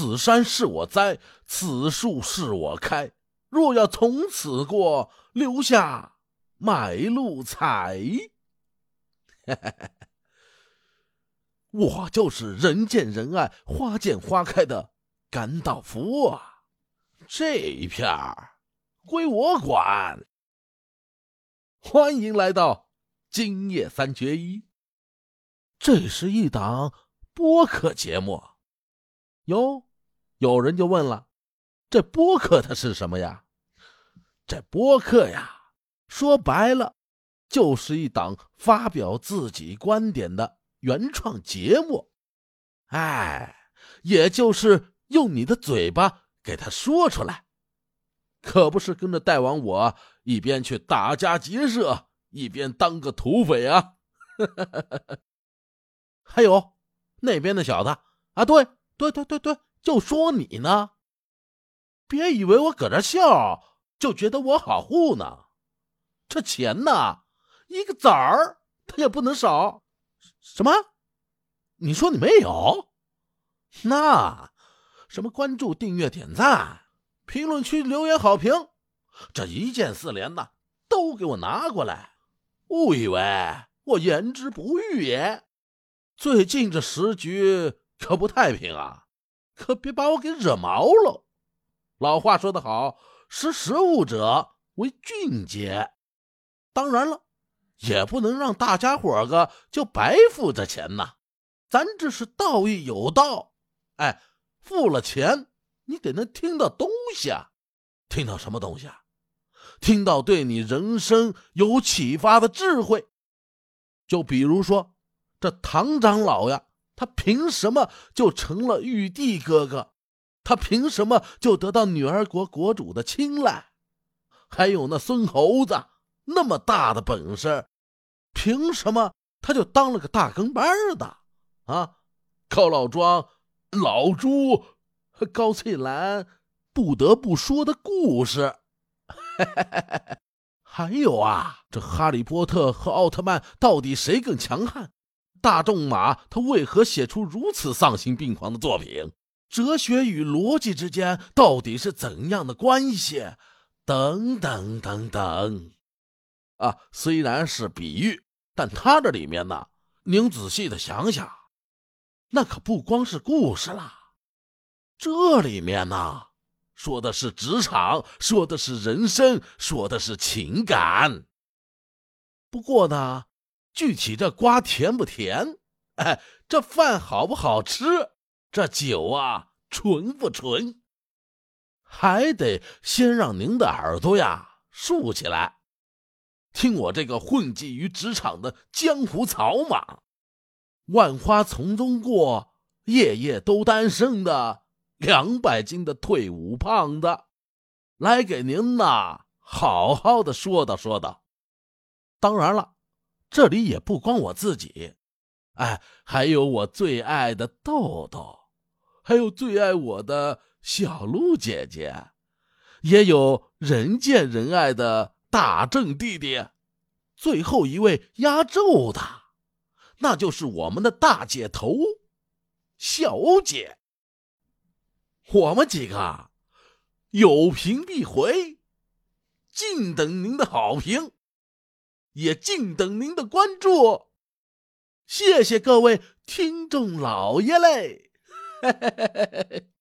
此山是我栽，此树是我开。若要从此过，留下买路财。我就是人见人爱、花见花开的甘道夫啊！这一片儿归我管。欢迎来到今夜三缺一，这是一档播客节目。哟，有人就问了：这播客它是什么呀？这播客呀，说白了，就是一档发表自己观点的。原创节目，哎，也就是用你的嘴巴给他说出来，可不是跟着大王我一边去打家劫舍，一边当个土匪啊！还有那边的小子啊，对对对对对，就说你呢，别以为我搁这笑就觉得我好糊呢，这钱呢，一个子儿他也不能少。什么？你说你没有？那什么关注、订阅、点赞、评论区留言好评，这一键四连呐，都给我拿过来！误以为我言之不预也？最近这时局可不太平啊，可别把我给惹毛了。老话说得好，识时务者为俊杰。当然了。也不能让大家伙个就白付这钱呐，咱这是道义有道，哎，付了钱你得能听到东西啊，听到什么东西啊？听到对你人生有启发的智慧。就比如说这唐长老呀，他凭什么就成了玉帝哥哥？他凭什么就得到女儿国国主的青睐？还有那孙猴子那么大的本事。凭什么他就当了个大跟班的啊？高老庄、老朱、高翠兰不得不说的故事，还有啊，这哈利波特和奥特曼到底谁更强悍？大仲马他为何写出如此丧心病狂的作品？哲学与逻辑之间到底是怎样的关系？等等等等。啊，虽然是比喻，但他这里面呢，您仔细的想想，那可不光是故事啦，这里面呢，说的是职场，说的是人生，说的是情感。不过呢，具体这瓜甜不甜，哎，这饭好不好吃，这酒啊纯不纯，还得先让您的耳朵呀竖起来。听我这个混迹于职场的江湖草莽，万花丛中过，夜夜都单身的两百斤的退伍胖子，来给您呐好好的说道说道。当然了，这里也不光我自己，哎，还有我最爱的豆豆，还有最爱我的小鹿姐姐，也有人见人爱的。大正弟弟，最后一位压轴的，那就是我们的大姐头，小姐。我们几个有评必回，静等您的好评，也静等您的关注。谢谢各位听众老爷嘞！嘿嘿嘿嘿嘿。